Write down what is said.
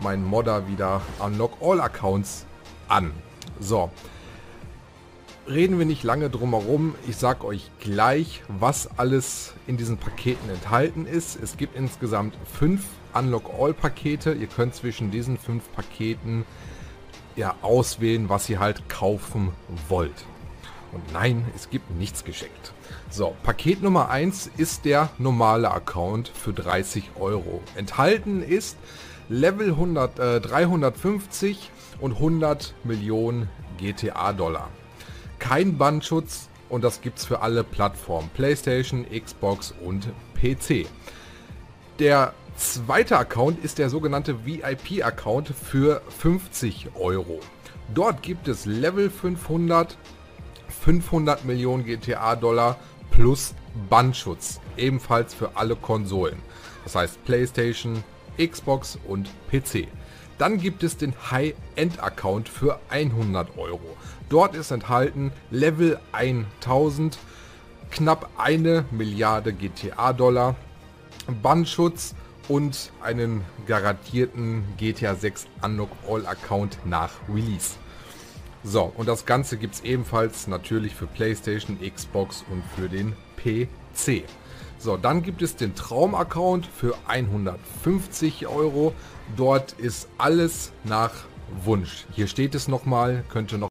mein Modder wieder Unlock All Accounts an. So. Reden wir nicht lange drum herum. Ich sag euch gleich, was alles in diesen Paketen enthalten ist. Es gibt insgesamt fünf Unlock All Pakete. Ihr könnt zwischen diesen fünf Paketen ja auswählen, was ihr halt kaufen wollt. Und nein, es gibt nichts geschenkt. So, Paket Nummer 1 ist der normale Account für 30 Euro. Enthalten ist Level 100, äh, 350 und 100 Millionen GTA-Dollar. Kein Bandschutz und das gibt's für alle Plattformen. Playstation, Xbox und PC. Der zweite Account ist der sogenannte VIP-Account für 50 Euro. Dort gibt es Level 500, 500 Millionen GTA-Dollar plus Bandschutz. Ebenfalls für alle Konsolen. Das heißt PlayStation, Xbox und PC. Dann gibt es den High-End-Account für 100 Euro. Dort ist enthalten Level 1000, knapp eine Milliarde GTA-Dollar, Bandschutz und einen garantierten GTA 6 Unlock All Account nach Release. So, und das Ganze gibt es ebenfalls natürlich für PlayStation, Xbox und für den PC. So, dann gibt es den Traum-Account für 150 Euro. Dort ist alles nach Wunsch. Hier steht es nochmal, könnte noch...